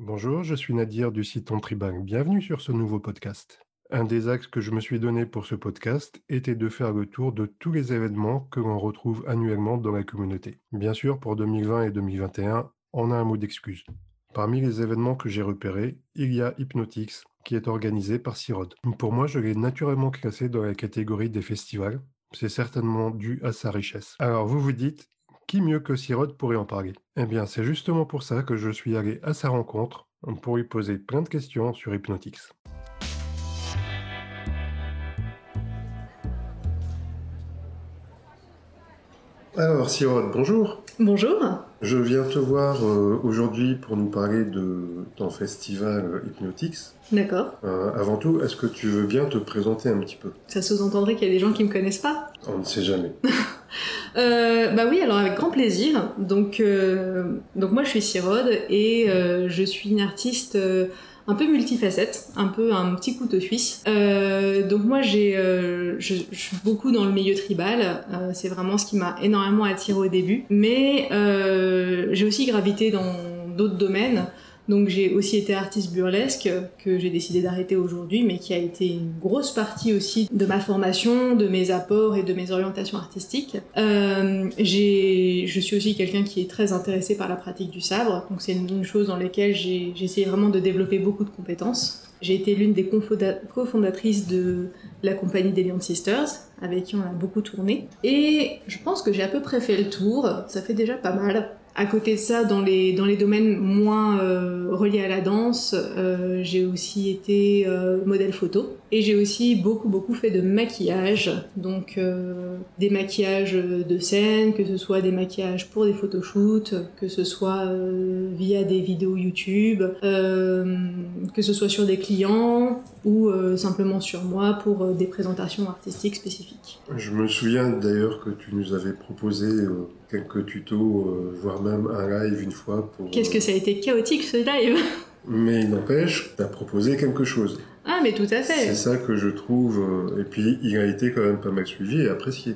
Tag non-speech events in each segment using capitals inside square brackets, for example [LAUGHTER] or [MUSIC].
Bonjour, je suis Nadir du site Tribank. Bienvenue sur ce nouveau podcast. Un des axes que je me suis donné pour ce podcast était de faire le tour de tous les événements que l'on retrouve annuellement dans la communauté. Bien sûr, pour 2020 et 2021, on a un mot d'excuse. Parmi les événements que j'ai repérés, il y a Hypnotix, qui est organisé par Sirod. Pour moi, je l'ai naturellement classé dans la catégorie des festivals. C'est certainement dû à sa richesse. Alors vous vous dites, qui mieux que Sirod pourrait en parler? Eh bien, c'est justement pour ça que je suis allé à sa rencontre pour lui poser plein de questions sur Hypnotix. Alors, Sirod, bonjour. Bonjour. Je viens te voir euh, aujourd'hui pour nous parler de ton festival Hypnotix. D'accord. Euh, avant tout, est-ce que tu veux bien te présenter un petit peu? Ça sous-entendrait qu'il y a des gens qui me connaissent pas On ne sait jamais. [LAUGHS] Euh, bah oui, alors avec grand plaisir. Donc, donc moi je suis Sirode et je suis une artiste un peu multifacette, un peu un petit couteau suisse. Euh, donc moi j'ai, euh, je, je, suis beaucoup dans le milieu tribal, euh, c'est vraiment ce qui m'a énormément attiré au début, mais euh, j'ai aussi gravité dans d'autres domaines. Donc j'ai aussi été artiste burlesque que j'ai décidé d'arrêter aujourd'hui, mais qui a été une grosse partie aussi de ma formation, de mes apports et de mes orientations artistiques. Euh, je suis aussi quelqu'un qui est très intéressé par la pratique du sabre, donc c'est une, chose dans laquelle j'ai essayé vraiment de développer beaucoup de compétences. J'ai été l'une des cofondatrices de la compagnie des Lion Sisters, avec qui on a beaucoup tourné. Et je pense que j'ai à peu près fait le tour, ça fait déjà pas mal. À côté de ça, dans les, domaines moins euh, reliés à la danse, euh, j'ai aussi été euh, modèle photo. Et j'ai aussi beaucoup, beaucoup fait de maquillage. Donc des maquillages de scène, que ce soit des maquillages pour des photoshoots, que ce soit via des vidéos YouTube, que ce soit sur des clients ou simplement sur moi pour des présentations artistiques spécifiques. Je me souviens d'ailleurs que tu nous avais proposé quelques tutos, euh, voire même un live une fois pour... Qu'est-ce que ça a été chaotique ce live? Mais il n'empêche, tu as proposé quelque chose. Ah mais tout à fait. C'est ça que je trouve, euh, et puis il a été quand même pas mal suivi et apprécié.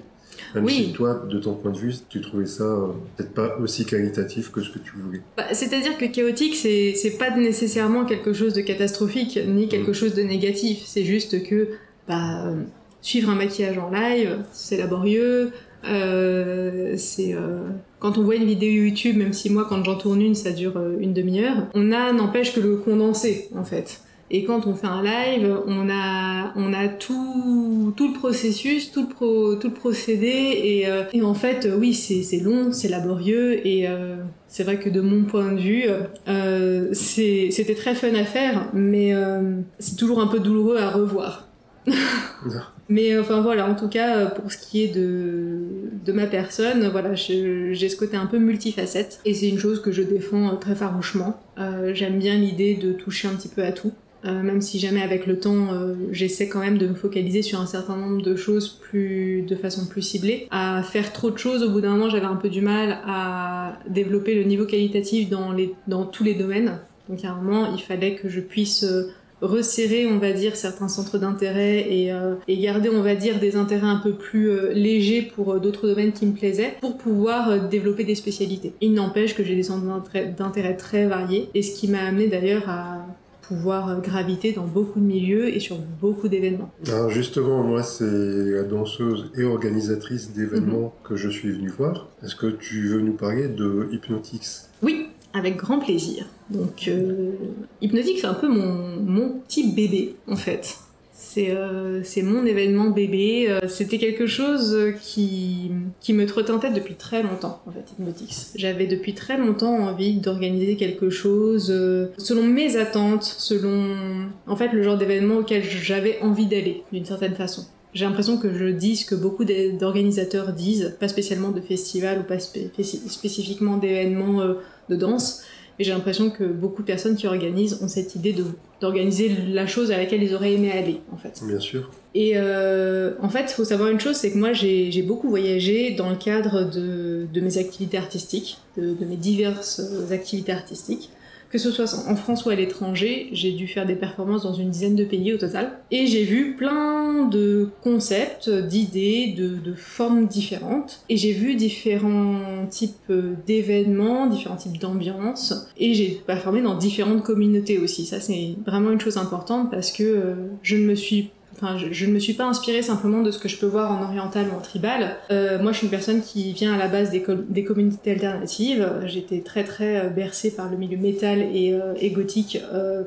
Même oui. si toi, de ton point de vue, tu trouvais ça euh, peut-être pas aussi qualitatif que ce que tu voulais. Bah, C'est-à-dire que chaotique, c'est pas nécessairement quelque chose de catastrophique, ni quelque mm. chose de négatif. C'est juste que bah, suivre un maquillage en live, c'est laborieux, euh, c'est euh, quand on voit une vidéo YouTube, même si moi quand j'en tourne une, ça dure euh, une demi-heure, on a n'empêche que le condensé en fait. Et quand on fait un live, on a on a tout tout le processus, tout le pro, tout le procédé et, euh, et en fait oui c'est long, c'est laborieux et euh, c'est vrai que de mon point de vue euh, c'était très fun à faire, mais c'est toujours un peu douloureux à revoir. [LAUGHS] Mais enfin voilà, en tout cas, euh, pour ce qui est de, de ma personne, voilà, j'ai ce côté un peu multifacette et c'est une chose que je défends euh, très farouchement. Euh, J'aime bien l'idée de toucher un petit peu à tout. Euh, même si jamais avec le temps euh, j'essaie quand même de me focaliser sur un certain nombre de choses plus de façon plus ciblée à faire trop de choses au bout d'un moment j'avais un peu du mal à développer le niveau qualitatif dans les dans tous les domaines donc à un moment il fallait que je puisse resserrer, on va dire, certains centres d'intérêt et, euh, garder, on va dire, des intérêts un peu plus euh, légers pour euh, d'autres domaines qui me plaisaient, pour pouvoir développer des spécialités. Il n'empêche que j'ai des centres d'intérêt très variés, et ce qui m'a amené d'ailleurs à pouvoir graviter dans beaucoup de milieux et sur beaucoup d'événements. Alors justement, moi, c'est la danseuse et organisatrice d'événements mhm. que je suis venue voir. Est-ce que tu veux nous parler de Hypnotix? Oui, avec grand plaisir. Donc, euh, Hypnotique, c'est un peu mon, mon petit bébé, en fait. C'est euh, mon événement bébé. Euh, C'était quelque chose qui, qui me tête depuis très longtemps, en fait, Hypnotix. J'avais depuis très longtemps envie d'organiser quelque chose euh, selon mes attentes, selon, en fait, le genre d'événement auquel j'avais envie d'aller, d'une certaine façon. J'ai l'impression que je dis ce que beaucoup d'organisateurs disent, pas spécialement de festivals ou pas spécifiquement d'événements euh, de danse, mais j'ai l'impression que beaucoup de personnes qui organisent ont cette idée d'organiser la chose à laquelle ils auraient aimé aller, en fait. Bien sûr. Et euh, en fait, il faut savoir une chose, c'est que moi, j'ai beaucoup voyagé dans le cadre de, de mes activités artistiques, de, de, mes diverses activités artistiques. Que ce soit en France ou à l'étranger. J'ai dû faire des performances dans une dizaine de pays au total. Et j'ai vu plein de concepts, d'idées, de, formes différentes. Et j'ai vu différents types d'événements, différents types d'ambiances. Et j'ai performé dans différentes communautés aussi. Ça, c'est vraiment une chose importante parce que euh, je ne me suis Je, ne me suis pas inspirée simplement de ce que je peux voir en oriental ou en tribal. Euh, moi, je suis une personne qui vient à la base des, communautés alternatives. J'étais très très euh, bercée par le milieu métal et, euh, gothique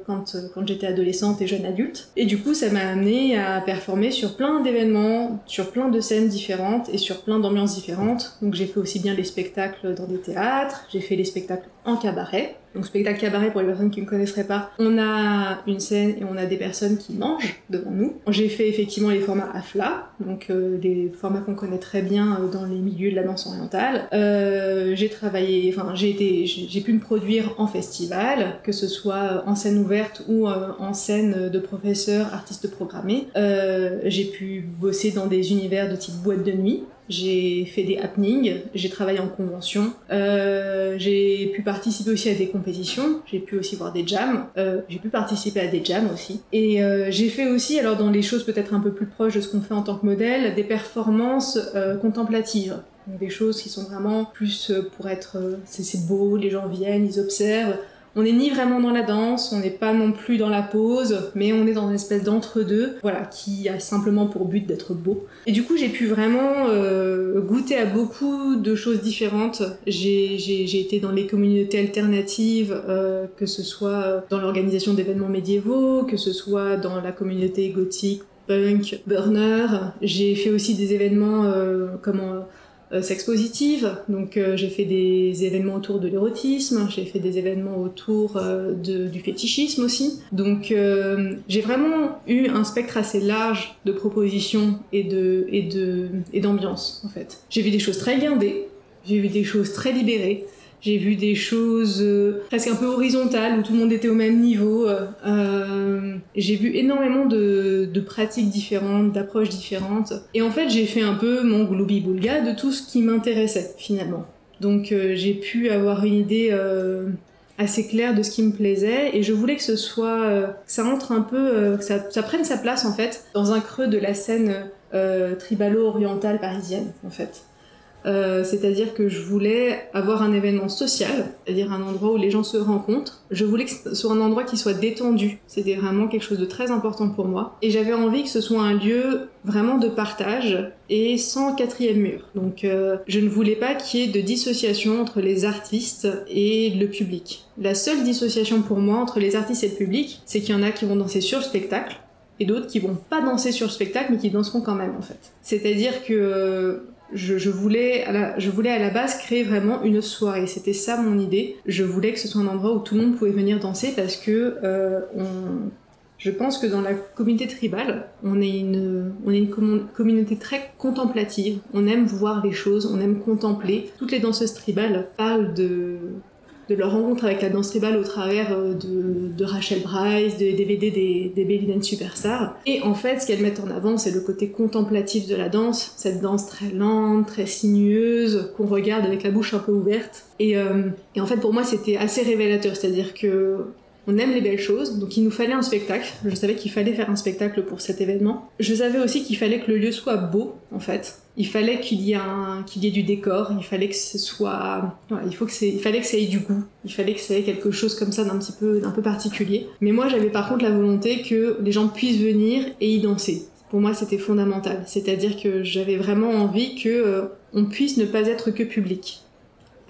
quand, quand j'étais adolescente et jeune adulte. Et du coup, ça m'a amené à performer sur plein d'événements, sur plein de scènes différentes et sur plein d'ambiances différentes. Donc j'ai fait aussi bien les spectacles dans des théâtres, j'ai fait les spectacles en cabaret. Donc spectacle cabaret pour les personnes qui ne connaisseraient pas, on a une scène et on a des personnes qui mangent devant nous. J'ai fait effectivement les formats AFLA, donc euh, des formats qu'on connaît très bien euh, dans les milieux de la danse orientale. Euh, j'ai travaillé, enfin j'ai été, j'ai pu me produire en festival, que ce soit en scène ouverte ou en scène de professeur, artiste programmé. J'ai pu bosser dans des univers de type boîte de nuit j'ai fait des happenings, j'ai travaillé en convention, euh, j'ai pu participer aussi à des compétitions, j'ai pu aussi voir des jams, euh, j'ai pu participer à des jams aussi. Et euh, j'ai fait aussi, alors dans les choses peut-être un peu plus proches de ce qu'on fait en tant que modèle, des performances contemplatives. Des choses qui sont vraiment plus pour être... c'est beau, les gens viennent, ils observent. On n'est ni vraiment dans la danse, on n'est pas non plus dans la pose, mais on est dans une espèce d'entre-deux, voilà, qui a simplement pour but d'être beau. Et du coup, j'ai pu vraiment euh, goûter à beaucoup de choses différentes. J'ai été dans les communautés alternatives, euh, que ce soit dans l'organisation d'événements médiévaux, que ce soit dans la communauté gothique, punk, burner. J'ai fait aussi des événements euh, comment euh, sex positive. Donc euh, j'ai fait des événements autour de l'érotisme, j'ai fait des événements autour euh, du fétichisme aussi. Donc euh, j'ai vraiment eu un spectre assez large de propositions et de et de et d'ambiance en fait. J'ai vu des choses très guindées, j'ai vu des choses très libérées. J'ai vu des choses euh, presque un peu horizontales où tout le monde était au même niveau. Euh, j'ai vu énormément de, pratiques différentes, d'approches différentes. Et en fait, j'ai fait un peu mon gloubi-boulga de tout ce qui m'intéressait finalement. Donc euh, j'ai pu avoir une idée euh, assez claire de ce qui me plaisait et je voulais que ce soit, euh, ça entre un peu, euh, que ça, prenne sa place en fait dans un creux de la scène euh, tribalo-orientale parisienne en fait. Euh, c'est-à-dire que je voulais avoir un événement social, c'est-à-dire un endroit où les gens se rencontrent. Je voulais que ce soit un endroit qui soit détendu. C'était vraiment quelque chose de très important pour moi. Et j'avais envie que ce soit un lieu vraiment de partage et sans quatrième mur. Donc euh, je ne voulais pas qu'il y ait de dissociation entre les artistes et le public. La seule dissociation pour moi entre les artistes et le public, c'est qu'il y en a qui vont danser sur le spectacle et d'autres qui vont pas danser sur le spectacle mais qui danseront quand même en fait. C'est-à-dire que euh, je, voulais à la, base créer vraiment une soirée. C'était ça mon idée. Je voulais que ce soit un endroit où tout le monde pouvait venir danser parce que euh, je pense que dans la communauté tribale, on est une, communauté très contemplative. On aime voir les choses, on aime contempler. Toutes les danseuses tribales parlent de de leur rencontre avec la danse tribale au travers euh, de, Rachel Bryce, des DVD des, des Dance Superstars. Et en fait, ce qu'elles mettent en avant, c'est le côté contemplatif de la danse, cette danse très lente, très sinueuse, qu'on regarde avec la bouche un peu ouverte. Et, euh, et en fait, pour moi, c'était assez révélateur, c'est-à-dire que on aime les belles choses, donc il nous fallait un spectacle. Je savais qu'il fallait faire un spectacle pour cet événement. Je savais aussi qu'il fallait que le lieu soit beau, en fait. Il fallait qu'il y ait un, qu'il y ait du décor. Il fallait que ce soit, il faut que c'est, il fallait que ça ait du goût. Il fallait que ça ait quelque chose comme ça d'un petit peu, d'un peu particulier. Mais moi, j'avais par contre la volonté que les gens puissent venir et y danser. Pour moi, c'était fondamental. C'est-à-dire que j'avais vraiment envie que euh, on puisse ne pas être que public.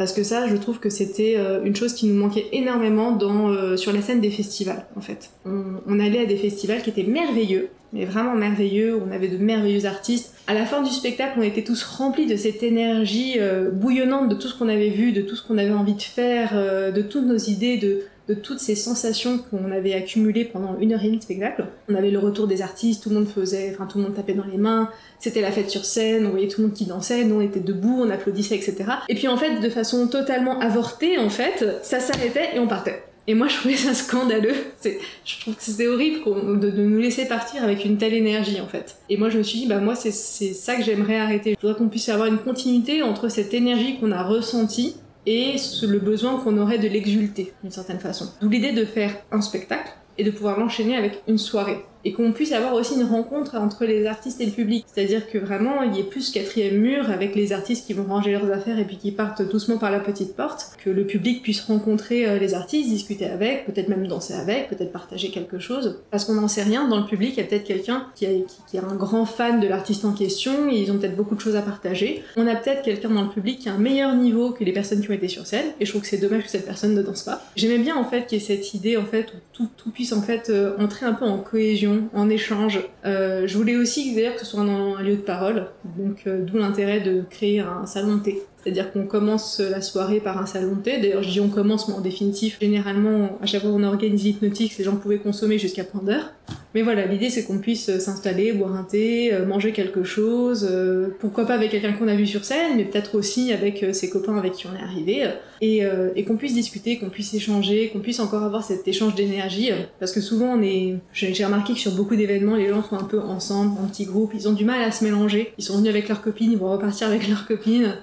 Parce que ça, je trouve que c'était euh, une chose qui nous manquait énormément dans, euh, sur la scène des festivals, en fait. On, allait à des festivals qui étaient merveilleux, mais vraiment merveilleux, on avait de merveilleux artistes. À la fin du spectacle, on était tous remplis de cette énergie euh, bouillonnante de tout ce qu'on avait vu, de tout ce qu'on avait envie de faire, de toutes nos idées, de, toutes ces sensations qu'on avait accumulées pendant une heure et demie de spectacle. On avait le retour des artistes, tout le monde faisait, enfin tout le monde tapait dans les mains, c'était la fête sur scène, on voyait tout le monde qui dansait, nous on était debout, on applaudissait, etc. Et puis en fait, de façon totalement avortée, en fait, ça s'arrêtait et on partait. Et moi, je trouvais ça scandaleux. C'est, je trouve que c'était horrible de, de nous laisser partir avec une telle énergie, en fait. Et moi, je me suis dit, bah moi, c'est, c'est ça que j'aimerais arrêter. Je voudrais qu'on puisse avoir une continuité entre cette énergie qu'on a ressentie et le besoin qu'on aurait de l'exulter d'une certaine façon. D'où l'idée de faire un spectacle et de pouvoir l'enchaîner avec une soirée et qu'on puisse avoir aussi une rencontre entre les artistes et le public. C'est-à-dire que vraiment, il y ait plus quatrième mur avec les artistes qui vont ranger leurs affaires et puis qui partent doucement par la petite porte, que le public puisse rencontrer euh, les artistes, discuter avec, peut-être même danser avec, peut-être partager quelque chose. Parce qu'on n'en sait rien, dans le public, il y a peut-être quelqu'un qui, est un grand fan de l'artiste en question, et ils ont peut-être beaucoup de choses à partager. On a peut-être quelqu'un dans le public qui a un meilleur niveau que les personnes qui ont été sur scène, et je trouve que c'est dommage que cette personne ne danse pas. J'aimais bien en fait qu'il y ait cette idée en fait où tout, tout puisse en fait euh, entrer un peu en cohésion en échange. Euh, je voulais aussi d'ailleurs que ce soit un, un lieu de parole, donc euh, d'où l'intérêt de créer un salon thé. C'est-à-dire qu'on commence la soirée par un salon de thé. D'ailleurs, je dis on commence, mais en définitif, généralement, à chaque fois qu'on organise hypnotique, ces gens pouvaient consommer jusqu'à point d'heure. Mais voilà, l'idée c'est qu'on puisse s'installer, boire un thé, euh, manger quelque chose, euh, pourquoi pas avec quelqu'un qu'on a vu sur scène, mais peut-être aussi avec euh, ses copains avec qui on est arrivé, et, et qu'on puisse discuter, qu'on puisse échanger, qu'on puisse encore avoir cet échange d'énergie, parce que souvent on est, j'ai remarqué que sur beaucoup d'événements, les gens sont un peu ensemble, en petits groupes, ils ont du mal à se mélanger, ils sont venus avec leurs copines, ils vont repartir avec leurs copines,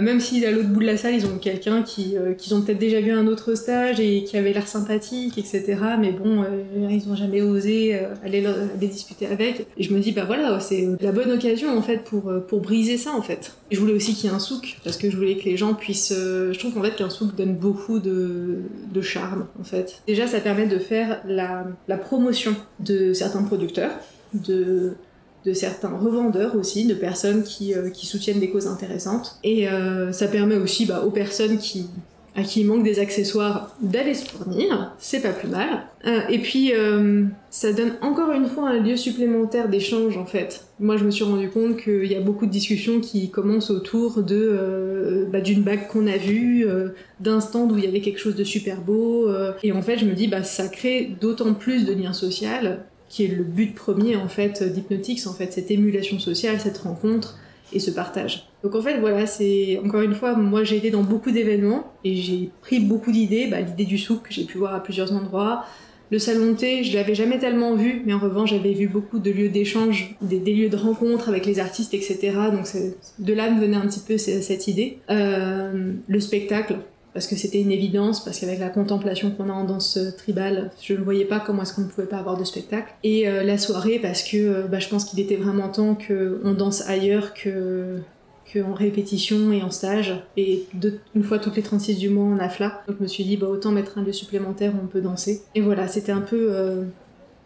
même si à l'autre bout de la salle ils ont quelqu'un qui, qu'ils ont peut-être déjà vu un autre stage et qui avait l'air sympathique, etc. Mais bon, ils ont jamais osé euh, aller, discuter avec. Et je me dis, bah voilà, c'est la bonne occasion en fait pour, euh, pour briser ça en fait. Et je voulais aussi qu'il y ait un souk, parce que je voulais que les gens puissent. Euh, je trouve qu'en fait qu'un souk donne beaucoup de, de charme en fait. Déjà, ça permet de faire la, la promotion de certains producteurs, de de certains revendeurs aussi, de personnes qui, qui soutiennent des causes intéressantes. Et ça permet aussi bah, aux personnes qui, à qui il manque des accessoires d'aller se fournir, c'est pas plus mal. Euh, et puis euh, ça donne encore une fois un lieu supplémentaire d'échange en fait. Moi je me suis rendu compte qu'il y a beaucoup de discussions qui commencent autour de euh, bah, d'une bague qu'on a vue, d'un stand où il y avait quelque chose de super beau. et en fait je me dis bah ça crée d'autant plus de liens sociaux qui est le but premier en fait d'Hypnotix en fait cette émulation sociale, cette rencontre et ce partage. Donc en fait voilà, c'est encore une fois, moi j'ai été dans beaucoup d'événements et j'ai pris beaucoup d'idées, bah, l'idée du souk que j'ai pu voir à plusieurs endroits, le salon de thé, je l'avais jamais tellement vu, mais en revanche j'avais vu beaucoup de lieux d'échange, des, lieux de rencontre avec les artistes, etc. Donc de là me venait un petit peu cette idée. Euh, le spectacle, parce que c'était une évidence, parce qu'avec la contemplation qu'on a en danse tribale, je ne voyais pas comment est-ce qu'on ne pouvait pas avoir de spectacle. Et euh, la soirée, parce que euh, bah, je pense qu'il était vraiment temps qu'on danse ailleurs que qu'en répétition et en stage, et une fois toutes les 36 du mois en AFLA. Donc je me suis dit, bah, autant mettre un lieu supplémentaire où on peut danser. Et voilà, c'était un peu, euh,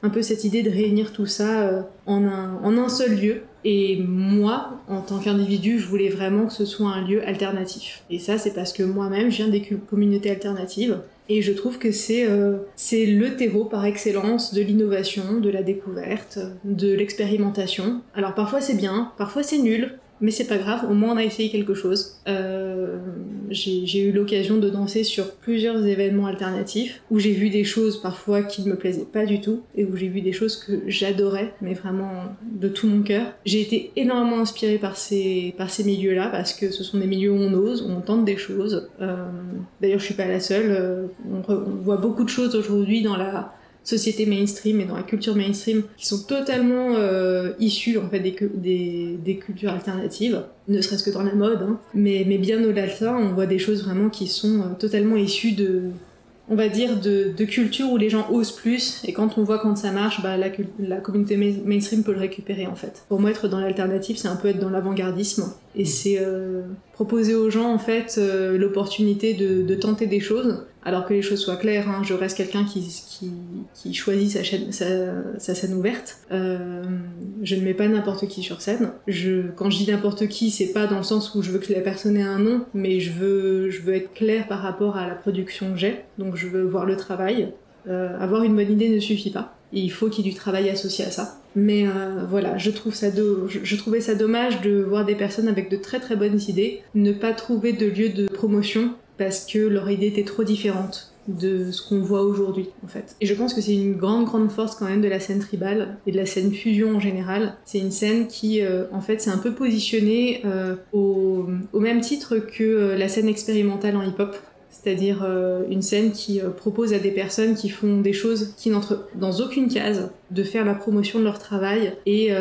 un peu cette idée de réunir tout ça en, un, en un seul lieu, et moi, en tant qu'individu, je voulais vraiment que ce soit un lieu alternatif. Et ça, c'est parce que moi-même, je viens des communautés alternatives. Et je trouve que c'est euh, c'est le terreau par excellence de l'innovation, de la découverte, de l'expérimentation. Alors parfois c'est bien, parfois c'est nul, mais c'est pas grave, au moins on a essayé quelque chose. Euh, j'ai eu l'occasion de danser sur plusieurs événements alternatifs où j'ai vu des choses parfois qui ne me plaisaient pas du tout et où j'ai vu des choses que j'adorais, mais vraiment de tout mon cœur. J'ai été énormément inspirée par ces, par ces milieux-là parce que ce sont des milieux où on ose, où on tente des choses. Euh, d'ailleurs, je suis pas la seule. Euh, on, on voit beaucoup de choses aujourd'hui dans la société mainstream et dans la culture mainstream qui sont totalement euh, issues en fait des, des, cultures alternatives, ne serait-ce que dans la mode, hein. mais, mais bien au-delà de ça, on voit des choses vraiment qui sont euh, totalement issues de on va dire, de, de, culture où les gens osent plus, et quand on voit quand ça marche, bah, la, la communauté mainstream peut le récupérer en fait. Pour moi, être dans l'alternative, c'est un peu être dans l'avant-gardisme, et c'est euh, proposer aux gens en fait l'opportunité de, de, tenter des choses, alors que les choses soient claires. Hein. Je reste quelqu'un qui, qui, qui, choisit sa, chaîne, sa, sa scène ouverte. Euh, je ne mets pas n'importe qui sur scène. Je, quand je dis n'importe qui, c'est pas dans le sens où je veux que la personne ait un nom, mais je veux, je veux être clair par rapport à la production que j'ai. Donc je veux voir le travail. Euh, avoir une bonne idée ne suffit pas. Il faut qu'il y ait du travail associé à ça. Mais euh, voilà, je, trouve ça je, trouvais ça dommage de voir des personnes avec de très très bonnes idées ne pas trouver de lieu de promotion parce que leur idée était trop différente de ce qu'on voit aujourd'hui en fait. Et je pense que c'est une grande grande force quand même de la scène tribale et de la scène fusion en général. C'est une scène qui euh, en fait s'est un peu positionnée euh, au, même titre que euh, la scène expérimentale en hip-hop. C'est-à-dire une scène qui propose à des personnes qui font des choses qui n'entrent dans aucune case de faire la promotion de leur travail et,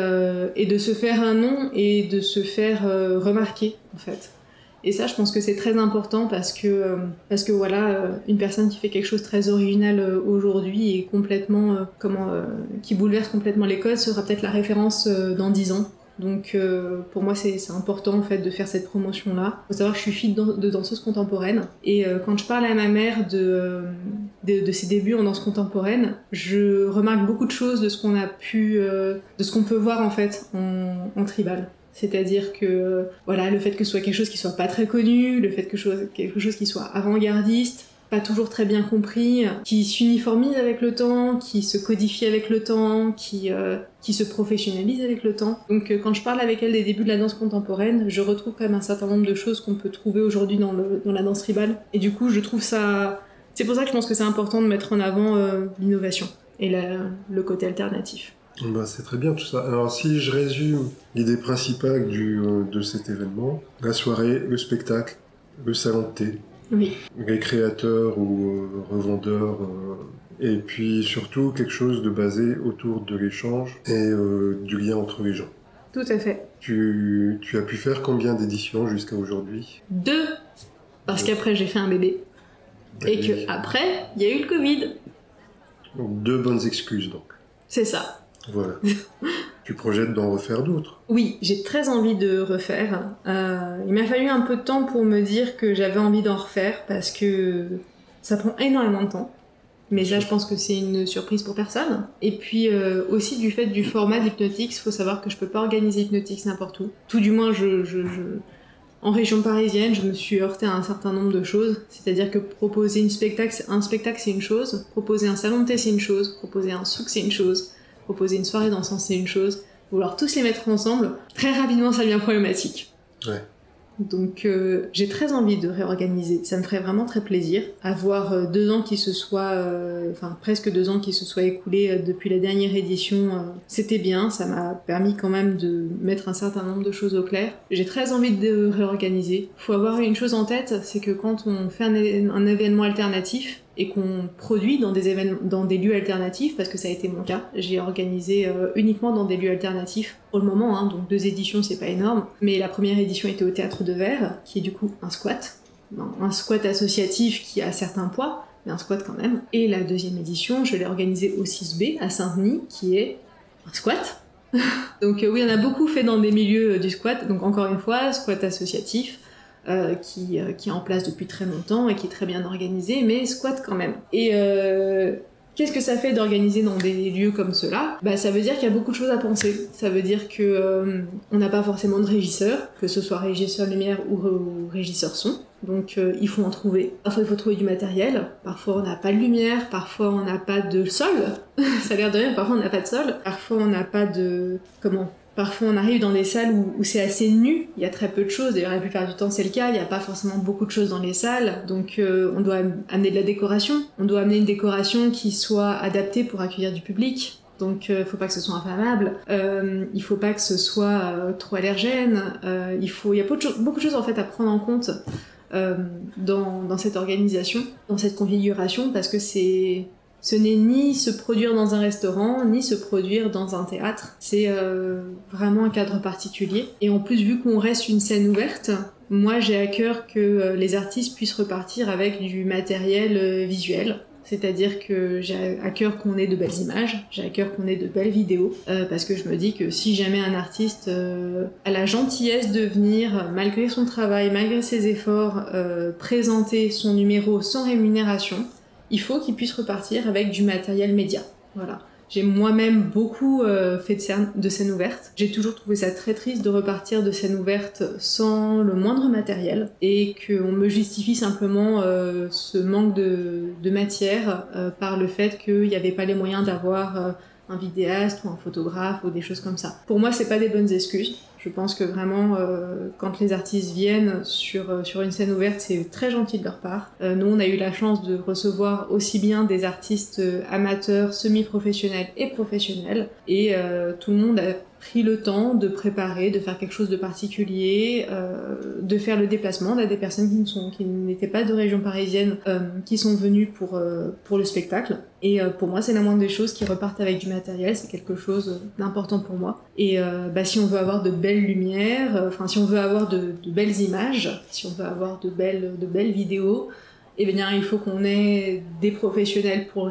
et de se faire un nom et de se faire remarquer en fait. Et ça, je pense que c'est très important parce que, euh, parce que voilà, euh, une personne qui fait quelque chose de très original euh, aujourd'hui et complètement, comment, qui bouleverse complètement les codes sera peut-être la référence dans 10 ans. Donc pour moi c'est important en fait de faire cette promotion là. Faut savoir que je suis fille de, danseuse contemporaine et quand je parle à ma mère de, de, ses débuts en danse contemporaine, je remarque beaucoup de choses de ce qu'on a pu, de ce qu'on peut voir en fait en tribal. C'est-à-dire que voilà, le fait que ce soit quelque chose qui soit pas très connu, le fait que ce soit quelque chose qui soit avant-gardiste, pas toujours très bien compris, qui s'uniformise avec le temps, qui se codifie avec le temps, qui, euh, qui se professionnalise avec le temps. Donc euh, quand je parle avec elle des débuts de la danse contemporaine, je retrouve quand même un certain nombre de choses qu'on peut trouver aujourd'hui dans, dans la danse tribale. Et du coup, je trouve ça... C'est pour ça que je pense que c'est important de mettre en avant euh, l'innovation et le côté alternatif. Bah, c'est très bien tout ça. Alors si je résume l'idée principale du, euh, de cet événement, la soirée, le spectacle, le salon de thé, oui. les créateurs ou euh, revendeurs, euh, et puis surtout quelque chose de basé autour de l'échange et du lien entre les gens. Tout à fait. Tu, tu as pu faire combien d'éditions jusqu'à aujourd'hui? Deux Parce qu'après j'ai fait un bébé. Et que après, il y a eu le Covid. deux bonnes excuses donc. C'est ça. Voilà. [LAUGHS] tu projettes d'en refaire d'autres Oui, j'ai très envie de refaire. Euh, il m'a fallu un peu de temps pour me dire que j'avais envie d'en refaire parce que ça prend énormément de temps. Mais là, je pense que c'est une surprise pour personne. Et puis euh, aussi du fait du format d'Hypnotix, il faut savoir que je peux pas organiser Hypnotix n'importe où. Tout du moins, je, je, en région parisienne, je me suis heurté à un certain nombre de choses. C'est-à-dire que proposer une spectacle, un spectacle, c'est une chose. Proposer un salon de thé, c'est une chose. Proposer un souk, c'est une chose proposer une soirée dansante, c'est une chose. Vouloir tous les mettre ensemble, très rapidement, ça devient problématique. Ouais. Donc euh, j'ai très envie de réorganiser. Ça me ferait vraiment très plaisir. Avoir euh, deux ans qui se soient, euh, enfin presque deux ans qui se soient écoulés depuis la dernière édition, c'était bien. Ça m'a permis quand même de mettre un certain nombre de choses au clair. J'ai très envie de réorganiser. Faut avoir une chose en tête, c'est que quand on fait un événement alternatif, et qu'on produit dans des événements, dans des lieux alternatifs, parce que ça a été mon cas. J'ai organisé euh, uniquement dans des lieux alternatifs pour le moment, hein, donc deux éditions, c'est pas énorme. Mais la première édition était au Théâtre de Verre, qui est du coup un squat, un squat associatif qui a certains poids, mais un squat quand même. Et la deuxième édition, je l'ai organisée au 6B à Saint-Denis, qui est un squat. [LAUGHS] donc euh, oui, on a beaucoup fait dans des milieux euh, du squat, donc encore une fois, squat associatif euh, qui, euh, qui est en place depuis très longtemps et qui est très bien organisé, mais squat quand même. Et euh, Qu'est-ce que ça fait d'organiser dans des lieux comme cela? Bah ça veut dire qu'il y a beaucoup de choses à penser. Ça veut dire que on n'a pas forcément de régisseur, que ce soit régisseur lumière ou, régisseur son. Donc il faut en trouver. Parfois il faut trouver du matériel. Parfois on n'a pas de lumière. Parfois on n'a pas de sol. [LAUGHS] ça a l'air de rien. Parfois on n'a pas de sol. Parfois on n'a pas de comment Parfois, on arrive dans des salles où, c'est assez nu, il y a très peu de choses. D'ailleurs, la plupart du temps, c'est le cas. Il n'y a pas forcément beaucoup de choses dans les salles. Donc, euh, on doit amener de la décoration. On doit amener une décoration qui soit adaptée pour accueillir du public. Donc, il euh, faut pas que ce soit inflammable. Euh, il faut pas que ce soit euh, trop allergène. il faut, il y a beaucoup de, choses, en fait à prendre en compte dans, dans cette organisation, dans cette configuration, parce que c'est ce n'est ni se produire dans un restaurant, ni se produire dans un théâtre. C'est euh, vraiment un cadre particulier. Et en plus, vu qu'on reste une scène ouverte, moi j'ai à cœur que euh, les artistes puissent repartir avec du matériel euh, visuel. C'est-à-dire que j'ai à cœur qu'on ait de belles images, j'ai à cœur qu'on ait de belles vidéos, parce que je me dis que si jamais un artiste a la gentillesse de venir, malgré son travail, malgré ses efforts, présenter son numéro sans rémunération, il faut qu'ils puissent repartir avec du matériel média. Voilà. J'ai moi-même beaucoup euh, fait de scènes, ouvertes. J'ai toujours trouvé ça très triste de repartir de scènes ouvertes sans le moindre matériel et qu'on me justifie simplement euh, ce manque de, matière euh, par le fait qu'il n'y avait pas les moyens d'avoir un vidéaste ou un photographe ou des choses comme ça. Pour moi, c'est pas des bonnes excuses. Je pense que vraiment, euh, quand les artistes viennent sur, euh, sur une scène ouverte, c'est très gentil de leur part. Euh, nous, on a eu la chance de recevoir aussi bien des artistes amateurs, semi-professionnels et professionnels. Et tout le monde a pris le temps de préparer, de faire quelque chose de particulier, euh, de faire le déplacement. On a des personnes qui ne sont, qui n'étaient pas de région parisienne, euh, qui sont venues pour euh, pour le spectacle. Et pour moi, c'est la moindre des choses qui repartent avec du matériel. C'est quelque chose d'important pour moi. Et bah, si on veut avoir de belles lumières, enfin si on veut avoir de, de, belles images, si on veut avoir de belles de belles vidéos, eh bien il faut qu'on ait des professionnels pour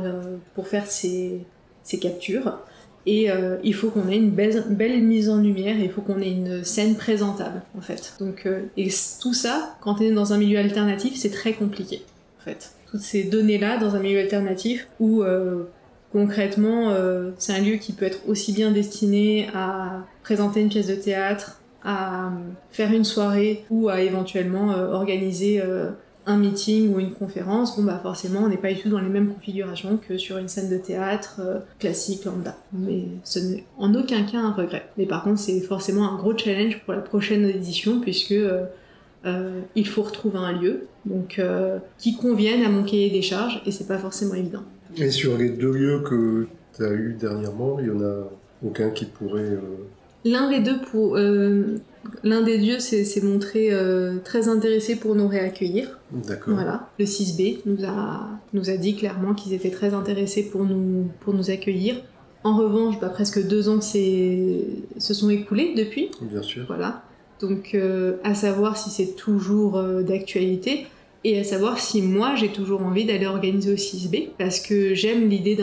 pour faire ces ces captures. Et euh, il faut qu'on ait une belle, mise en lumière, il faut qu'on ait une scène présentable, en fait. Donc, euh, et tout ça, quand on est dans un milieu alternatif, c'est très compliqué, en fait. Toutes ces données-là dans un milieu alternatif où euh, concrètement, c'est un lieu qui peut être aussi bien destiné à présenter une pièce de théâtre, à faire une soirée ou à éventuellement organiser un meeting ou une conférence, bon bah forcément on n'est pas du tout dans les mêmes configurations que sur une scène de théâtre euh, classique lambda. Mais ce n'est en aucun cas un regret. Mais par contre c'est forcément un gros challenge pour la prochaine édition puisque euh, euh, il faut retrouver un lieu donc qui convienne à mon cahier des charges et c'est pas forcément évident. Et sur les deux lieux que tu as eu dernièrement, il y en a aucun qui pourrait L'un des deux pour euh, l'un des dieux s'est montré euh, très intéressé pour nous réaccueillir. D'accord. Voilà, le 6B nous a nous a dit clairement qu'ils étaient très intéressés pour nous pour nous accueillir. En revanche, bah, presque deux ans se sont écoulés depuis. Bien sûr. Voilà. Donc euh, à savoir si c'est toujours d'actualité et à savoir si moi j'ai toujours envie d'aller organiser au 6B parce que j'aime l'idée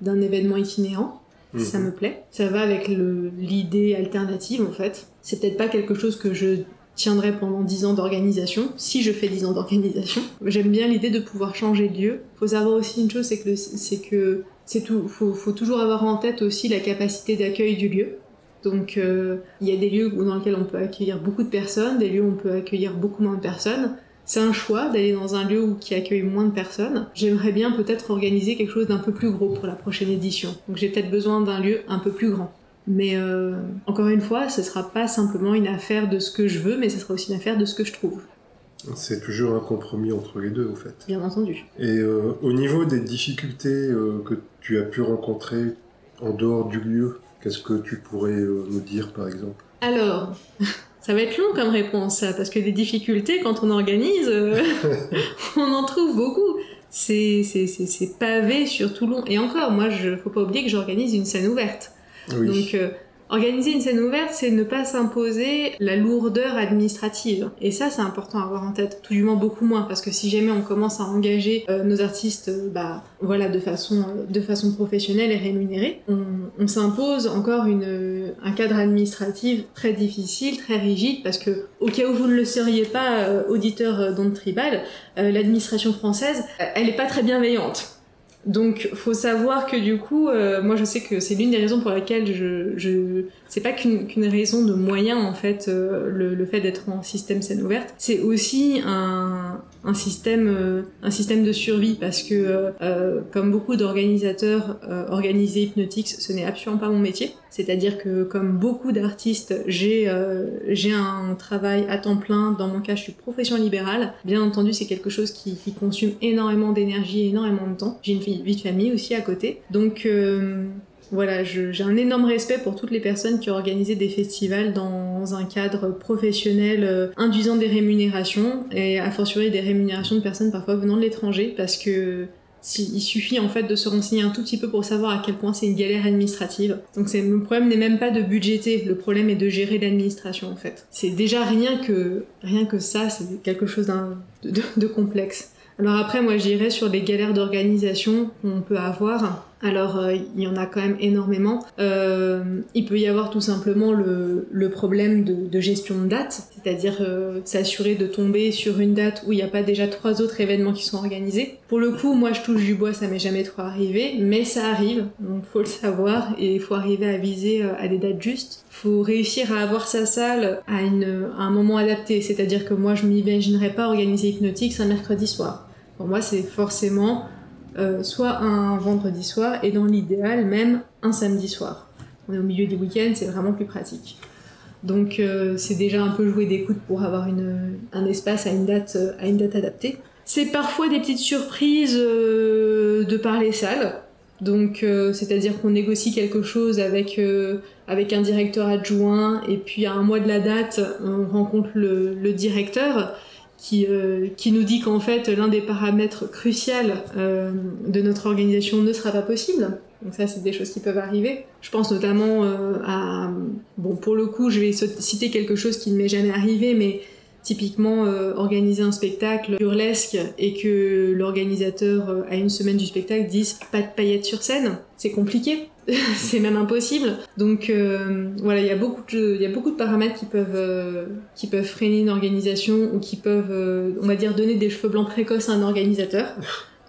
d'un événement itinérant ça me plaît. Ça va avec l'idée alternative en fait. C'est peut-être pas quelque chose que je tiendrai pendant 10 ans d'organisation, si je fais 10 ans d'organisation. J'aime bien l'idée de pouvoir changer de lieu. Faut savoir aussi une chose, c'est que c'est que c'est tout. Faut, faut toujours avoir en tête aussi la capacité d'accueil du lieu. Donc euh, il y a des lieux dans lesquels on peut accueillir beaucoup de personnes, des lieux où on peut accueillir beaucoup moins de personnes. C'est un choix d'aller dans un lieu où, qui accueille moins de personnes. J'aimerais bien peut-être organiser quelque chose d'un peu plus gros pour la prochaine édition. Donc j'ai peut-être besoin d'un lieu un peu plus grand. Mais euh, encore une fois, ce sera pas simplement une affaire de ce que je veux, mais ce sera aussi une affaire de ce que je trouve, C'est toujours un compromis entre les deux, en fait. bien entendu. Et euh, au niveau des difficultés euh, que tu as pu rencontrer en dehors du lieu, qu'est-ce que tu pourrais nous dire, par exemple? Alors, [LAUGHS] ça va être long comme réponse, ça, parce que des difficultés, quand on organise, euh, [LAUGHS] on en trouve beaucoup. C'est c'est- c'est- c'est pavé sur tout long. Et encore, moi, je faut pas oublier que j'organise une scène ouverte. Oui. Donc, euh, organiser une scène ouverte, c'est ne pas s'imposer la lourdeur administrative. Et ça, c'est important à avoir en tête. Tout du moins beaucoup moins, parce que si jamais on commence à engager euh, nos artistes, euh, bah, voilà, de façon, euh, de façon professionnelle et rémunérée, on, s'impose encore une, un cadre administratif très difficile, très rigide, parce que au cas où vous ne le seriez pas, auditeur d'onde tribal, l'administration française, elle est pas très bienveillante. Donc, faut savoir que du coup, euh, moi, je sais que c'est l'une des raisons pour laquelle je, je c'est pas qu'une raison de moyens en fait, euh, le, fait d'être en système scène ouverte, c'est aussi un, système, euh, un système de survie parce que, euh, comme beaucoup d'organisateurs, organiser Hypnotix, ce n'est absolument pas mon métier. C'est-à-dire que, comme beaucoup d'artistes, j'ai un travail à temps plein. Dans mon cas, je suis profession libérale. Bien entendu, c'est quelque chose qui, qui consomme énormément d'énergie énormément de temps. J'ai une vie, de famille aussi à côté. Donc, voilà, j'ai un énorme respect pour toutes les personnes qui ont organisé des festivals dans un cadre professionnel euh, induisant des rémunérations et a fortiori des rémunérations de personnes parfois venant de l'étranger parce que il suffit en fait de se renseigner un tout petit peu pour savoir à quel point c'est une galère administrative. Donc le problème n'est même pas de budgéter, le problème est de gérer l'administration en fait. C'est déjà rien que rien que ça, c'est quelque chose de, de- de complexe. Alors après, moi, j'irais sur les galères d'organisation qu'on peut avoir. Alors, euh, il y en a quand même énormément. Euh, il peut y avoir tout simplement le, problème de, gestion de date, c'est-à-dire euh, s'assurer de tomber sur une date où il n'y a pas déjà trois autres événements qui sont organisés. Pour le coup, moi, je touche du bois, ça m'est jamais trop arrivé, mais ça arrive, donc faut le savoir et il faut arriver à viser euh, à des dates justes. Faut réussir à avoir sa salle à, un moment adapté, c'est-à-dire que moi, je m'imaginerais pas organiser Hypnotix un mercredi soir. Pour moi, c'est forcément euh, soit un vendredi soir et dans l'idéal même un samedi soir. On est au milieu du week-end, c'est vraiment plus pratique. Donc euh, c'est déjà un peu jouer des coudes pour avoir une, un espace à une date, euh, à une date adaptée. C'est parfois des petites surprises de par les. Donc, c'est-à-dire qu'on négocie quelque chose avec, avec un directeur adjoint, et puis à un mois de la date, on rencontre le directeur qui, euh, qui nous dit qu'en fait, l'un des paramètres cruciaux de notre organisation ne sera pas possible. Donc ça, c'est des choses qui peuvent arriver. Je pense notamment à... Bon, pour le coup, je vais citer quelque chose qui ne m'est jamais arrivé, mais typiquement euh, organiser un spectacle burlesque et que l'organisateur euh, à une semaine du spectacle dise pas de paillettes sur scène, c'est compliqué. [LAUGHS] c'est même impossible. Donc euh, voilà, il y a beaucoup de paramètres qui peuvent peuvent freiner une organisation ou qui peuvent on va dire donner des cheveux blancs précoces à un organisateur.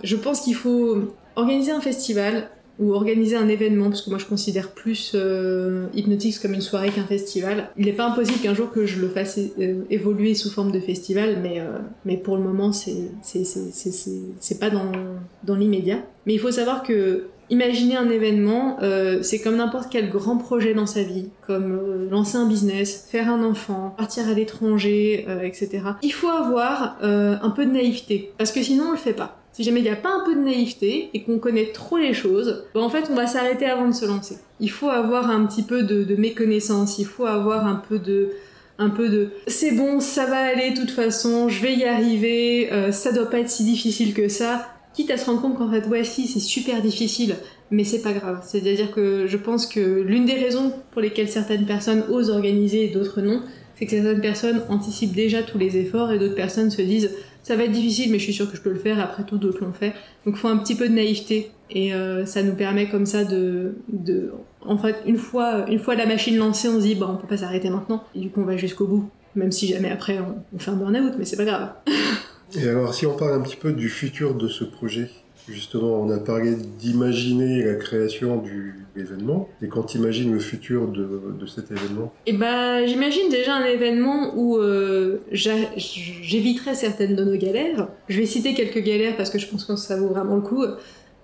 Je pense qu'il faut organiser un festival ou organiser un événement, parce que moi je considère plus euh, Hypnotix comme une soirée qu'un festival. Il n'est pas impossible qu'un jour que je le fasse euh, évoluer sous forme de festival, mais, euh, pour le moment c'est, c'est, pas dans l'immédiat. Mais il faut savoir que imaginer un événement, euh, c'est comme n'importe quel grand projet dans sa vie, comme euh, lancer un business, faire un enfant, partir à l'étranger, etc. Il faut avoir un peu de naïveté, parce que sinon on le fait pas. Si jamais il n'y a pas un peu de naïveté et qu'on connaît trop les choses, en fait on va s'arrêter avant de se lancer. Il faut avoir un petit peu de, méconnaissance, il faut avoir un peu de un peu de c'est bon, ça va aller de toute façon, je vais y arriver, euh, ça doit pas être si difficile que ça. Quitte à se rendre compte qu'en fait, ouais, si, c'est super difficile, mais c'est pas grave. C'est-à-dire que je pense que l'une des raisons pour lesquelles certaines personnes osent organiser et d'autres non, c'est que certaines personnes anticipent déjà tous les efforts et d'autres personnes se disent ça va être difficile, mais je suis sûre que je peux le faire. Après tout, d'autres l'ont fait. Donc, faut un petit peu de naïveté. Et euh, ça nous permet comme ça de, de, en fait, une fois, une fois la machine lancée, on se dit, bon, on peut pas s'arrêter maintenant. Et du coup, on va jusqu'au bout. Même si jamais après, on, on fait un burn-out, mais c'est pas grave. [LAUGHS] et alors, si on parle un petit peu du futur de ce projet, Justement, on a parlé d'imaginer la création du événement. Et quand tu le futur de, cet événement? Eh ben, j'imagine déjà un événement où euh, j'éviterai certaines de nos galères. Je vais citer quelques galères parce que je pense que ça vaut vraiment le coup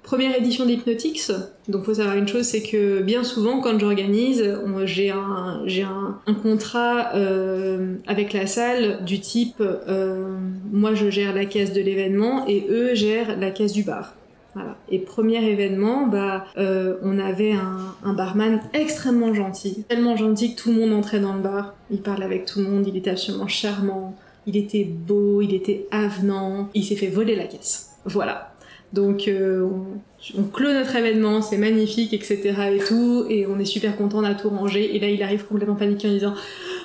première édition d'Hypnotix. Donc, faut savoir une chose, c'est que bien souvent, quand j'organise, j'ai un, contrat euh, avec la salle du type, euh, moi je gère la caisse de l'événement et eux gèrent la caisse du bar. Voilà. Et premier événement, bah, euh, on avait un, un, barman extrêmement gentil, tellement gentil que tout le monde entrait dans le bar. Il parlait avec tout le monde, il était absolument charmant, il était beau, il était avenant. Il s'est fait voler la caisse. Voilà. Donc euh, on, on, clôt notre événement, c'est magnifique, etc. et tout, et on est super content, on a tout rangé, et là il arrive complètement paniqué en disant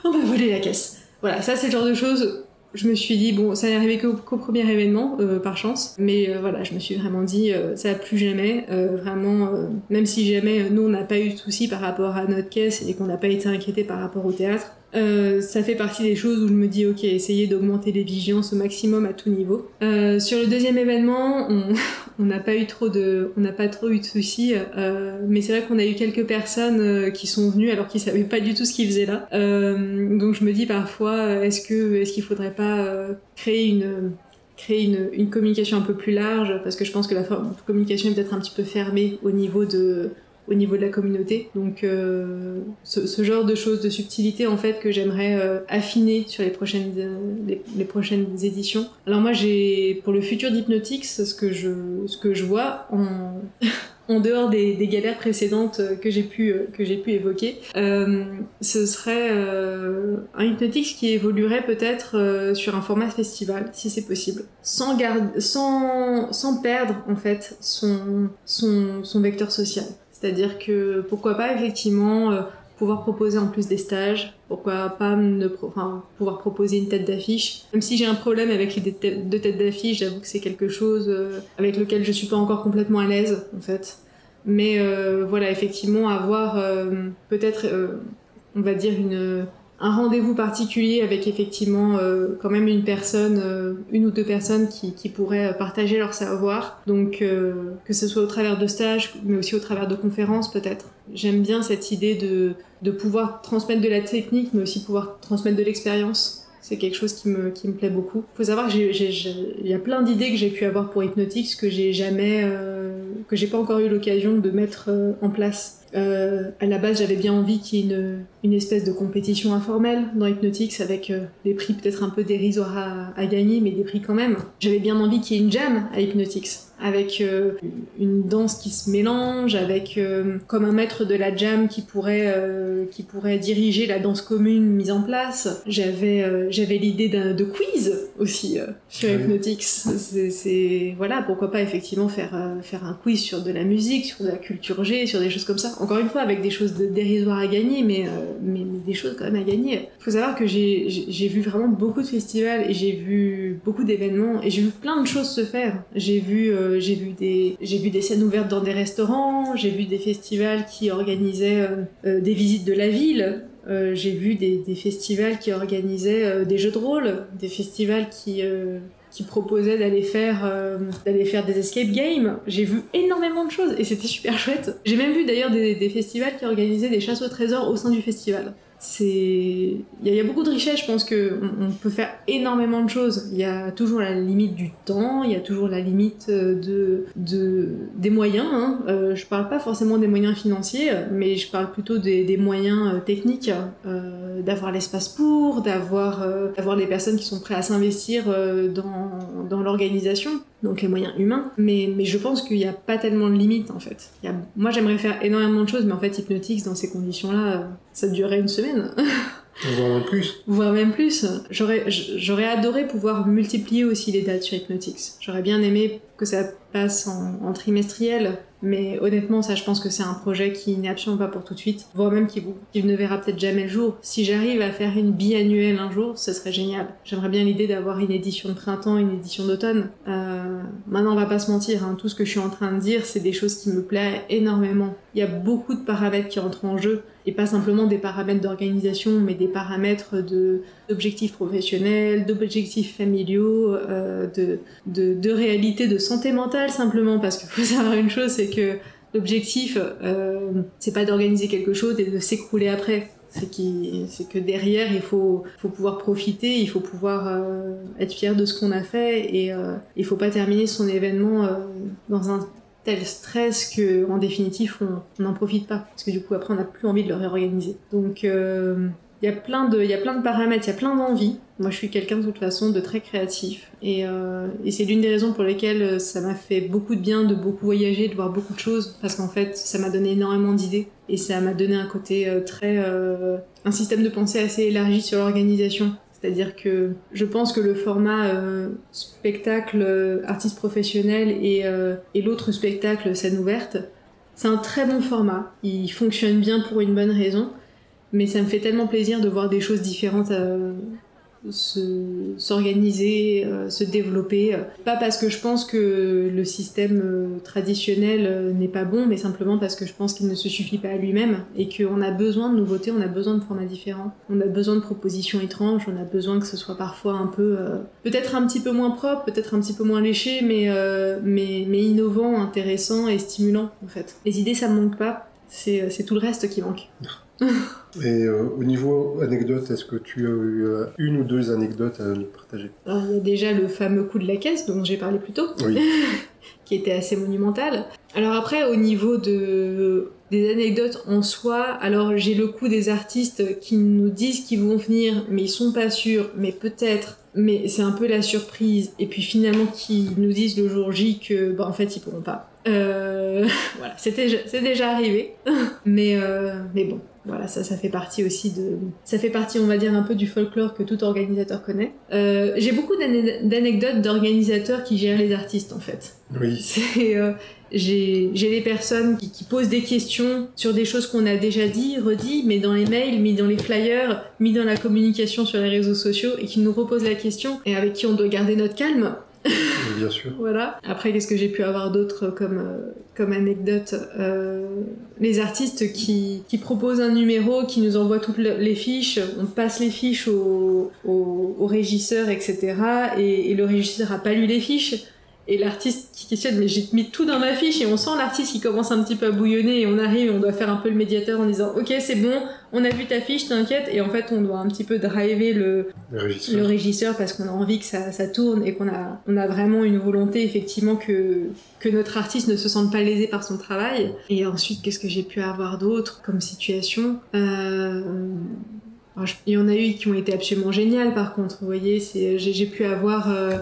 on va voler la caisse. Voilà, ça c'est le genre de choses. Je me suis dit bon, ça n'est arrivé qu'au premier événement, euh, par chance, mais euh, voilà, je me suis vraiment dit ça va plus jamais, vraiment, même si jamais nous on n'a pas eu de soucis par rapport à notre caisse et qu'on n'a pas été inquiété par rapport au théâtre, euh, ça fait partie des choses où je me dis ok essayer d'augmenter les vigilances au maximum à tout niveau. Euh, sur le deuxième événement, [LAUGHS] on n'a pas eu trop de, on n'a pas trop eu de soucis, euh, mais c'est vrai qu'on a eu quelques personnes qui sont venues alors qu'ils savaient pas du tout ce qu'ils faisaient là. Donc je me dis parfois est-ce que est-ce qu'il faudrait pas créer une créer une, communication un peu plus large? Parce que je pense que la communication est peut-être un petit peu fermée au niveau de au niveau de la communauté. Donc euh, ce, genre de choses, de subtilité en fait que j'aimerais euh, affiner sur les prochaines euh, les, prochaines éditions. Alors moi j'ai pour le futur d'Hypnotix ce que je ce que je vois en [LAUGHS] en dehors des, galères précédentes que j'ai pu que j'ai pu évoquer, ce serait un Hypnotix qui évoluerait peut-être sur un format festival, si c'est possible, sans garde, sans sans perdre en fait son son son vecteur social. C'est-à-dire que pourquoi pas effectivement euh, pouvoir proposer en plus des stages, pourquoi pas ne pouvoir proposer une tête d'affiche. Même si j'ai un problème avec les deux têtes d'affiche, j'avoue que c'est quelque chose euh, avec lequel je suis pas encore complètement à l'aise en fait. Mais euh, voilà, effectivement, avoir peut-être, on va dire, une un rendez-vous particulier avec effectivement euh, quand même une personne, euh, une ou deux personnes qui, pourraient partager leur savoir. Donc euh, que ce soit au travers de stages, mais aussi au travers de conférences peut-être. J'aime bien cette idée de, de pouvoir transmettre de la technique, mais aussi pouvoir transmettre de l'expérience. C'est quelque chose qui me, qui me plaît beaucoup. Faut savoir qu'il y a plein d'idées que j'ai pu avoir pour Hypnotix que j'ai jamais, euh, que j'ai pas encore eu l'occasion de mettre euh, en place euh, à la base, j'avais bien envie qu'il y ait une, une, espèce de compétition informelle dans Hypnotix avec euh, des prix peut-être un peu dérisoires à, à, gagner, mais des prix quand même. J'avais bien envie qu'il y ait une jam à Hypnotix. Avec euh, une danse qui se mélange, avec euh, comme un maître de la jam qui pourrait euh, qui pourrait diriger la danse commune mise en place. J'avais j'avais l'idée de quiz aussi chez Hypnotics. C'est voilà pourquoi pas effectivement faire faire un quiz sur de la musique, sur de la culture G, sur des choses comme ça. Encore une fois avec des choses de dérisoires à gagner, mais, mais, mais des choses quand même à gagner. Faut savoir que j'ai j'ai vu vraiment beaucoup de festivals et j'ai vu beaucoup d'événements et j'ai vu plein de choses se faire. J'ai vu euh, j'ai vu des j'ai vu des scènes ouvertes dans des restaurants, j'ai vu des festivals qui organisaient euh, euh, des visites de la ville. j'ai vu des, des, festivals qui organisaient des jeux de rôle, des festivals qui qui proposaient d'aller faire faire des escape games. J'ai vu énormément de choses et c'était super chouette. J'ai même vu d'ailleurs des, des festivals qui organisaient des chasses au trésor au sein du festival c'est il y, a beaucoup de richesses je pense que on, peut faire énormément de choses il y a toujours la limite du temps il y a toujours la limite euh, de, de des moyens hein. euh, je parle pas forcément des moyens financiers mais je parle plutôt des, moyens euh, techniques euh, d'avoir l'espace pour d'avoir d'avoir les personnes qui sont prêtes à s'investir dans dans l'organisation donc les moyens humains. Mais, mais je pense qu'il n'y a pas tellement de limites en fait. Moi j'aimerais faire énormément de choses, mais en fait Hypnotics dans ces conditions-là, ça durerait une semaine. [LAUGHS] Voire même plus. Voire même plus. J'aurais, adoré pouvoir multiplier aussi les dates sur Hypnotics. J'aurais bien aimé que ça passe en, en trimestriel, mais honnêtement, ça, je pense que c'est un projet qui n'est absolument pas pour tout de suite, voire même qui, qui ne verra peut-être jamais le jour. Si j'arrive à faire une biannuelle un jour, ce serait génial. J'aimerais bien l'idée d'avoir une édition de printemps, une édition d'automne. Euh, maintenant, on va pas se mentir, hein, tout ce que je suis en train de dire, c'est des choses qui me plaisent énormément. Il y a beaucoup de paramètres qui entrent en jeu, et pas simplement des paramètres d'organisation, mais des paramètres d'objectifs professionnels, d'objectifs familiaux, euh, de, de, réalité de santé mentale simplement, parce qu'il faut [LAUGHS] savoir une chose, c'est que l'objectif, euh, c'est pas d'organiser quelque chose et de s'écrouler après. C'est que derrière, il faut, faut pouvoir profiter, il faut pouvoir euh, être fier de ce qu'on a fait et euh, il faut pas terminer son événement dans un tel stress que en définitive on n'en profite pas parce que du coup après on n'a plus envie de le réorganiser. Donc euh, il y a plein de, il y a plein de paramètres, il y a plein d'envies. Moi, je suis quelqu'un de toute façon de très créatif, et, euh, c'est l'une des raisons pour lesquelles euh, ça m'a fait beaucoup de bien de beaucoup voyager, de voir beaucoup de choses, parce qu'en fait, ça m'a donné énormément d'idées, et ça m'a donné un côté euh, très, euh, un système de pensée assez élargi sur l'organisation. C'est-à-dire que je pense que le format euh, spectacle euh, artiste professionnel et, euh, et l'autre spectacle scène ouverte, c'est un très bon format. Il fonctionne bien pour une bonne raison mais ça me fait tellement plaisir de voir des choses différentes s'organiser, euh, se développer. Pas parce que je pense que le système euh, traditionnel euh, n'est pas bon, mais simplement parce que je pense qu'il ne se suffit pas à lui-même et qu'on a besoin de nouveautés, on a besoin de formats différents, on a besoin de propositions étranges, on a besoin que ce soit parfois un peu, peut-être un petit peu moins propre, peut-être un petit peu moins léché, mais, mais, mais innovant, intéressant et stimulant en fait. Les idées, ça me manque pas, c'est tout le reste qui manque. [LAUGHS] Et euh, au niveau anecdote, est-ce que tu as eu euh, une ou deux anecdotes à nous partager? Alors, Il y a déjà le fameux coup de la caisse dont j'ai parlé plus tôt, Oui. [LAUGHS] qui était assez monumental. Alors après, au niveau de des anecdotes en soi, alors j'ai le coup des artistes qui nous disent qu'ils vont venir, mais ils sont pas sûrs, mais peut-être, mais c'est un peu la surprise. Et puis finalement, qui nous disent le jour J que, bah en fait, ils pourront pas. Euh, [LAUGHS] voilà, c'était c'est déjà arrivé, [LAUGHS] mais euh, mais bon, voilà, ça, ça fait partie aussi de, ça fait partie, on va dire, un peu du folklore que tout organisateur connaît. Euh, j'ai beaucoup d'anecdotes d'organisateurs qui gèrent les artistes, en fait. Oui. [LAUGHS] C'est, j'ai, j'ai les personnes qui, qui posent des questions sur des choses qu'on a déjà dit, redit, mais dans les mails, mis dans les flyers, mis dans la communication sur les réseaux sociaux, et qui nous reposent la question, et avec qui on doit garder notre calme. Voilà. Après, qu'est-ce que j'ai pu avoir d'autre comme, euh, anecdote euh, Les artistes qui, qui proposent un numéro, qui nous envoient toutes le- les fiches, on passe les fiches au, au, régisseur, etc. Et, et le régisseur a pas lu les fiches. Et l'artiste qui questionne, mais j'ai mis tout dans ma fiche et on sent l'artiste qui commence un petit peu à bouillonner et on arrive et on doit faire un peu le médiateur en disant ok c'est bon, on a vu ta fiche, t'inquiète et en fait on doit un petit peu driver le, Le le régisseur. parce qu'on a envie que ça, ça tourne et qu'on a, on a vraiment une volonté effectivement que, que notre artiste ne se sente pas lésé par son travail. Et ensuite, qu'est-ce que j'ai pu avoir d'autre comme situation? Euh... alors, je- Il y en a eu qui ont été absolument géniales par contre, vous voyez, j'ai pu avoir... euh,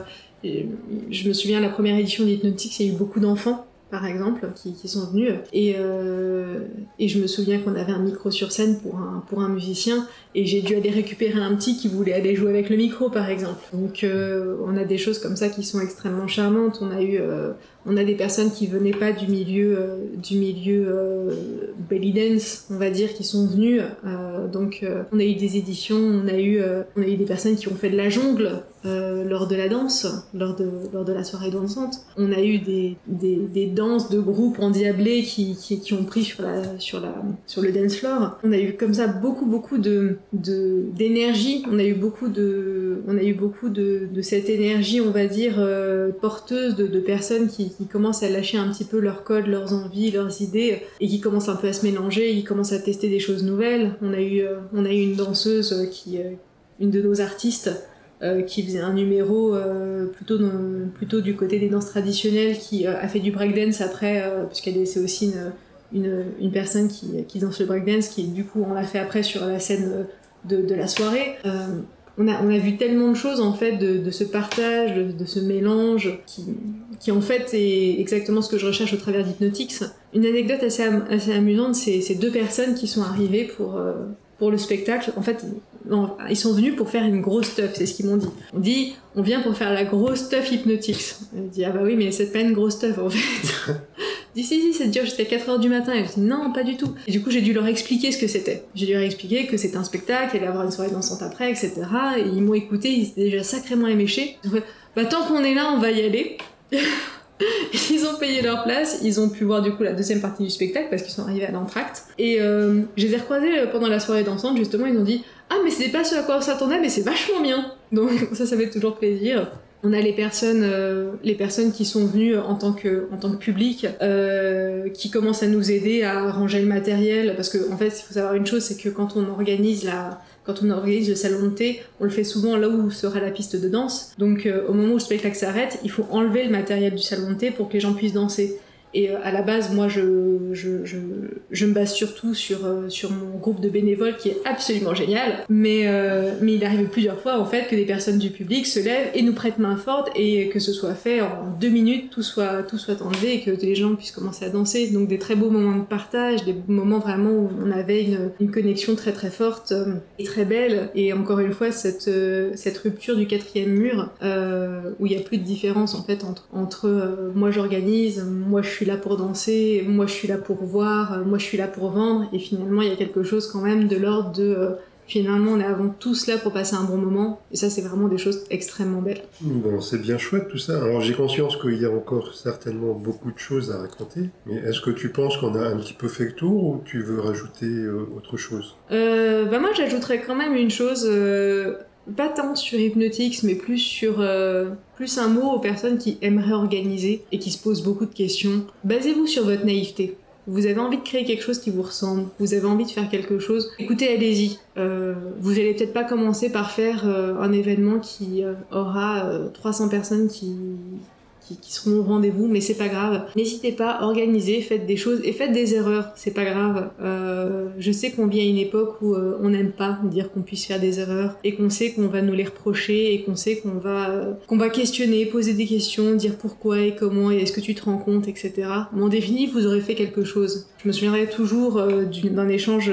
je me souviens, la première édition d'Hypnotics, il y a eu beaucoup d'enfants par exemple, qui, sont venus. Et, euh, et je me souviens qu'on avait un micro sur scène pour un, pour un musicien, et j'ai dû aller récupérer un petit qui voulait aller jouer avec le micro, par exemple. Donc euh, on a des choses comme ça qui sont extrêmement charmantes. On a eu, euh, on a des personnes qui venaient pas du milieu, euh, du milieu euh, belly dance, on va dire, qui sont venues. Euh, donc on a eu des éditions, on a eu, des personnes qui ont fait de la jungle lors de la danse, lors de, lors de la soirée dansante. On a eu des, des, des danses de groupes endiablés qui, qui, qui ont pris sur la, sur la, sur le dance floor. On a eu comme ça beaucoup, beaucoup de, d'énergie. On a eu beaucoup de, on a eu beaucoup de, de cette énergie, on va dire, porteuse de personnes qui, qui, commencent à lâcher un petit peu leurs codes, leurs envies, leurs idées, et qui commencent un peu à se mélanger, ils commencent à tester des choses nouvelles. On a eu, euh, on a eu une danseuse qui, euh, une de nos artistes, euh, qui faisait un numéro euh, plutôt, plutôt du côté des danses traditionnelles, qui euh, a fait du breakdance après, puisqu'elle c'est aussi une, une, une, personne qui, qui danse le breakdance, qui du coup on l'a fait après sur la scène de la soirée. On, a, on a vu tellement de choses en fait de, de ce partage, de, de, ce mélange, qui, qui en fait est exactement ce que je recherche au travers d'Hypnotix. Une anecdote assez, assez amusante, c'est ces deux personnes qui sont arrivées pour pour le spectacle. En fait, ils sont venus pour faire une grosse stuff, c'est ce qu'ils m'ont dit. On dit, on vient pour faire la grosse stuff hypnotique. On dit, ah bah oui, mais c'est pas une grosse stuff en fait. Dit, si, si, ça dure jusqu'à 4h du matin. Et je dis, non, pas du tout. Et du coup, j'ai dû leur expliquer ce que c'était. J'ai dû leur expliquer que c'était un spectacle, qu'il allait avoir une soirée dansante après, etc. Et ils m'ont écouté, ils étaient déjà sacrément éméchés. Ils ont fait, bah tant qu'on est là, on va y aller. [LAUGHS] ils ont payé leur place, ils ont pu voir du coup la deuxième partie du spectacle parce qu'ils sont arrivés à l'entracte. Et euh, je les ai recroisés pendant la soirée dansante, justement, ils ont dit Ah, mais c'était pas ce à quoi on s'attendait, mais c'est vachement bien Donc [LAUGHS] ça, ça fait toujours plaisir. On a les personnes, euh, les personnes qui sont venues en tant que, en tant que public, euh, qui commencent à nous aider à ranger le matériel. Parce que, en fait, il faut savoir une chose, c'est que quand on organise la, quand on organise le salon de thé, on le fait souvent là où sera la piste de danse. Donc euh, au moment où le spectacle s'arrête, il faut enlever le matériel du salon de thé pour que les gens puissent danser. Et euh, à la base, moi, je, me base surtout sur, euh, sur mon groupe de bénévoles qui est absolument génial. Mais, euh, mais il arrive plusieurs fois, en fait, que des personnes du public se lèvent et nous prêtent main forte et que ce soit fait en deux minutes, tout soit, tout soit enlevé et que les gens puissent commencer à danser. Donc des très beaux moments de partage, des moments vraiment où on avait une, connexion très très forte et très belle. Et encore une fois, cette, rupture du quatrième mur, où il n'y a plus de différence, en fait, entre moi j'organise, moi je suis là pour danser, moi je suis là pour voir, moi je suis là pour vendre, et finalement il y a quelque chose quand même de l'ordre de euh, finalement on est avant tout cela pour passer un bon moment, et ça c'est vraiment des choses extrêmement belles. Bon, c'est bien chouette tout ça. Alors j'ai conscience qu'il y a encore certainement beaucoup de choses à raconter, mais est-ce que tu penses qu'on a un petit peu fait le tour ou tu veux rajouter euh, autre chose? Euh, Bah moi j'ajouterais quand même une chose. Euh pas tant sur Hypnotix, mais plus sur euh, plus un mot aux personnes qui aimeraient organiser et qui se posent beaucoup de questions. Basez-vous sur votre naïveté. Vous avez envie de créer quelque chose qui vous ressemble, vous avez envie de faire quelque chose, écoutez, allez-y. Euh, vous allez peut-être pas commencer par faire euh, un événement qui euh, aura 300 personnes qui, qui, seront au rendez-vous, mais c'est pas grave. N'hésitez pas, organisez, faites des choses et faites des erreurs, c'est pas grave. Euh, je sais qu'on vit à une époque où euh, on n'aime pas dire qu'on puisse faire des erreurs et qu'on sait qu'on va nous les reprocher et qu'on sait qu'on va euh, qu'on va questionner, poser des questions, dire pourquoi et comment et est-ce que tu te rends compte, etc. Mais en définitive, vous aurez fait quelque chose. Je me souviendrai toujours d'un échange,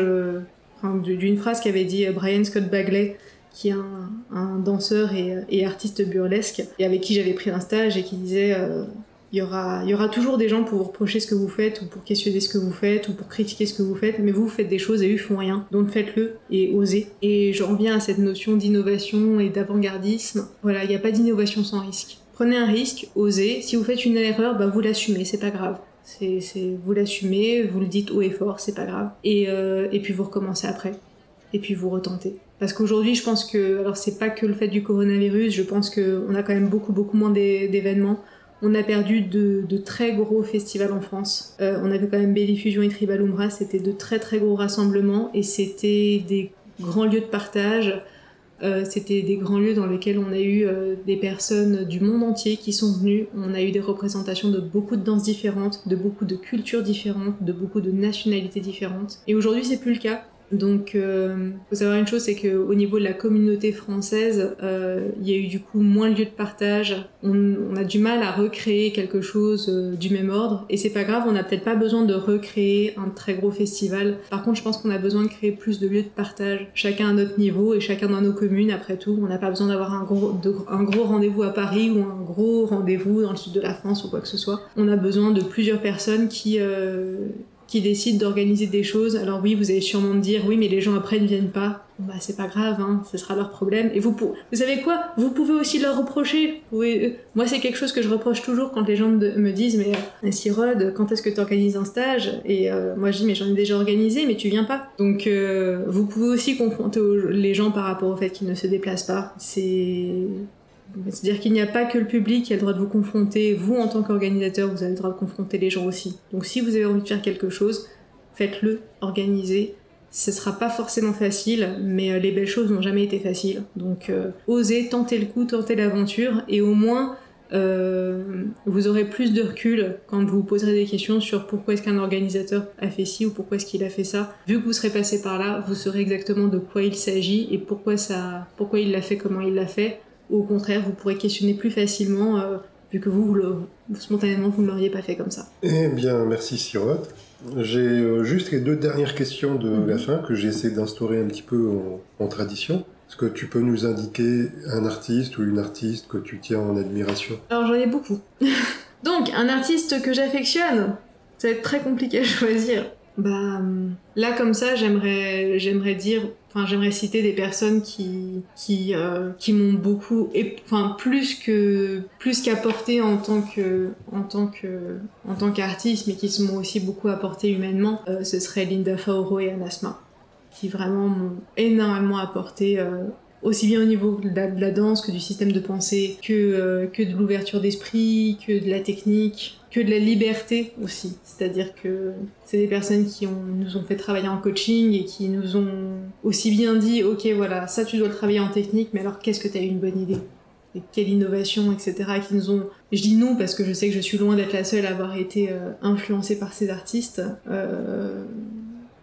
d'une phrase qu'avait dit Brian Scott Bagley qui est un, danseur et, artiste burlesque, et avec qui j'avais pris un stage et qui disait euh, il y aura, y aura toujours des gens pour vous reprocher ce que vous faites, ou pour questionner ce que vous faites, ou pour critiquer ce que vous faites, mais vous, faites des choses et eux font rien. Donc faites-le et osez. Et j'en reviens à cette notion d'innovation et d'avant-gardisme. Voilà, il n'y a pas d'innovation sans risque. Prenez un risque, osez. Si vous faites une erreur, bah vous l'assumez, c'est pas grave. C'est, c'est, vous l'assumez, vous le dites haut et fort, c'est pas grave. Et, euh, et puis vous recommencez après. Et puis vous retentez. Parce qu'aujourd'hui, je pense que, alors c'est pas que le fait du coronavirus, je pense qu'on a quand même beaucoup, beaucoup moins d'événements. On a perdu de, très gros festivals en France. Euh, on avait quand même Belly et Tribal Umbra, c'était de très très gros rassemblements et c'était des grands lieux de partage. Euh, c'était des grands lieux dans lesquels on a eu euh, des personnes du monde entier qui sont venues. On a eu des représentations de beaucoup de danses différentes, de beaucoup de cultures différentes, de beaucoup de nationalités différentes. Et aujourd'hui, c'est plus le cas. Donc, il euh, faut savoir une chose, c'est qu'au niveau de la communauté française, euh, il y a eu du coup moins de lieux de partage. On, a du mal à recréer quelque chose euh, du même ordre, et c'est pas grave. On n'a peut-être pas besoin de recréer un très gros festival. Par contre, je pense qu'on a besoin de créer plus de lieux de partage, chacun à notre niveau et chacun dans nos communes. Après tout, on n'a pas besoin d'avoir un gros, un gros rendez-vous à Paris ou un gros rendez-vous dans le sud de la France ou quoi que ce soit. On a besoin de plusieurs personnes qui qui décide d'organiser des choses. Alors oui, vous allez sûrement me dire, oui, mais les gens après ne viennent pas. Bah c'est pas grave, hein, ce sera leur problème. Et vous, vous savez quoi? Vous pouvez aussi leur reprocher. Oui, euh, moi, c'est quelque chose que je reproche toujours quand les gens me disent, mais euh, Sirod, quand est-ce que tu organises un stage? Et euh, moi, je dis, mais j'en ai déjà organisé, mais tu viens pas. Donc, vous pouvez aussi confronter les gens par rapport au fait qu'ils ne se déplacent pas. C'est c'est-à-dire qu'il n'y a pas que le public qui a le droit de vous confronter, vous en tant qu'organisateur, vous avez le droit de confronter les gens aussi. Donc si vous avez envie de faire quelque chose, faites-le, organisez. Ce sera pas forcément facile, mais euh, les belles choses n'ont jamais été faciles. Donc euh, osez, tentez le coup, tentez l'aventure, et au moins euh, vous aurez plus de recul quand vous vous poserez des questions sur pourquoi est-ce qu'un organisateur a fait ci ou pourquoi est-ce qu'il a fait ça. Vu que vous serez passé par là, vous saurez exactement de quoi il s'agit et pourquoi ça, pourquoi il l'a fait, comment il l'a fait ou au contraire, vous pourrez questionner plus facilement, euh, vu que vous, spontanément, vous ne l'auriez pas fait comme ça. Eh bien, merci Sirote. J'ai euh, juste les deux dernières questions de la mhm. fin que j'ai essayé d'instaurer un petit peu en, tradition. Est-ce que tu peux nous indiquer un artiste ou une artiste que tu tiens en admiration? Alors j'en ai beaucoup. [LAUGHS] Donc, un artiste que j'affectionne, ça va être très compliqué à [LAUGHS] choisir. Bah, là comme ça, j'aimerais, j'aimerais dire Enfin, j'aimerais citer des personnes qui qui euh, qui m'ont beaucoup, et, enfin plus que plus qu'apporté en tant que en tant que en tant qu'artiste, mais qui m'ont aussi beaucoup apporté humainement. Euh, ce serait Linda Faoro et Anasma, qui vraiment m'ont énormément apporté euh, aussi bien au niveau de la, danse que du système de pensée, que, euh, que de l'ouverture d'esprit, que de la technique, que de la liberté aussi. C'est-à-dire que c'est des personnes qui nous ont fait travailler en coaching et qui nous ont aussi bien dit, ok voilà, ça tu dois le travailler en technique, mais alors qu'est-ce que tu as eu une bonne idée? Et quelle innovation, etc., qui nous ont... Je dis nous parce que je sais que je suis loin d'être la seule à avoir été euh, influencée par ces artistes, euh,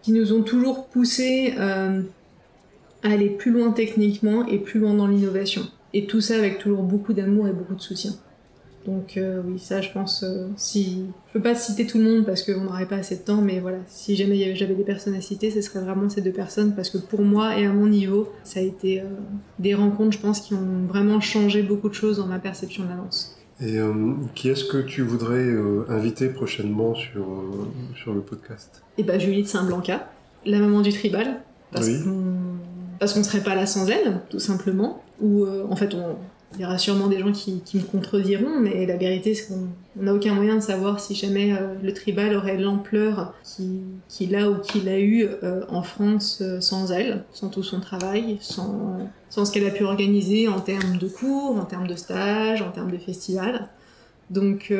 qui nous ont toujours poussé aller plus loin techniquement et plus loin dans l'innovation. Et tout ça avec toujours beaucoup d'amour et beaucoup de soutien. Donc euh, oui, ça je pense, euh, si... Je peux pas citer tout le monde parce qu'on n'aurait pas assez de temps, mais voilà, si jamais j'avais des personnes à citer, ce serait vraiment ces deux personnes parce que pour moi et à mon niveau, ça a été euh, des rencontres, je pense, qui ont vraiment changé beaucoup de choses dans ma perception de la danse. Et qui est-ce que tu voudrais inviter prochainement sur, sur le podcast? Eh ben Julie de Saint-Blanca, la maman du tribal, parce oui parce qu'on serait pas là sans elle, tout simplement. Ou euh, en fait, il y aura sûrement des gens qui, me contrediront, mais la vérité, c'est qu'on n'a aucun moyen de savoir si jamais euh, le tribal aurait l'ampleur qu'il a ou qu'il a eu euh, en France sans elle, sans tout son travail, sans, sans ce qu'elle a pu organiser en termes de cours, en termes de stages, en termes de festivals. Donc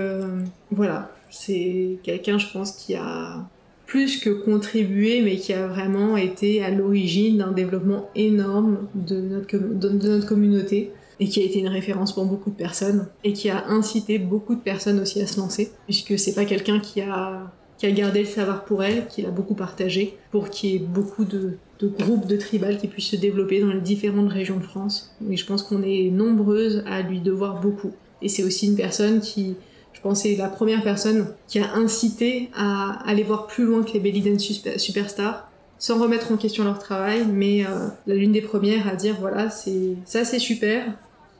voilà, c'est quelqu'un, je pense, qui a plus que contribué, mais qui a vraiment été à l'origine d'un développement énorme de notre, communauté et qui a été une référence pour beaucoup de personnes et qui a incité beaucoup de personnes aussi à se lancer, puisque c'est pas quelqu'un qui a, qui a gardé le savoir pour elle, qui l'a beaucoup partagé, pour qu'il y ait beaucoup de, de groupes de tribal qui puissent se développer dans les différentes régions de France. Et je pense qu'on est nombreuses à lui devoir beaucoup. Et c'est aussi une personne qui, je pense que c'est la première personne qui a incité à aller voir plus loin que les Belly Dance Superstars, sans remettre en question leur travail, mais euh, l'une des premières à dire voilà, c'est ça c'est super,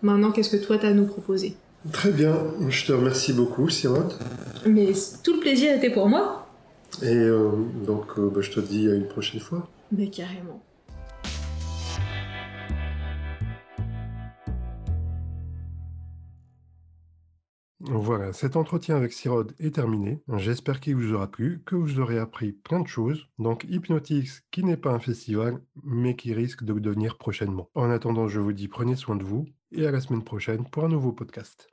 maintenant qu'est-ce que toi tu as à nous proposer? Très bien, je te remercie beaucoup, Sirote. Mais tout le plaisir était pour moi. Et euh, donc, euh, bah, je te dis à une prochaine fois. Mais carrément. Voilà, cet entretien avec Sirod est terminé. J'espère qu'il vous aura plu, que vous aurez appris plein de choses. Donc Hypnotix, qui n'est pas un festival, mais qui risque de devenir prochainement. En attendant, je vous dis prenez soin de vous et à la semaine prochaine pour un nouveau podcast.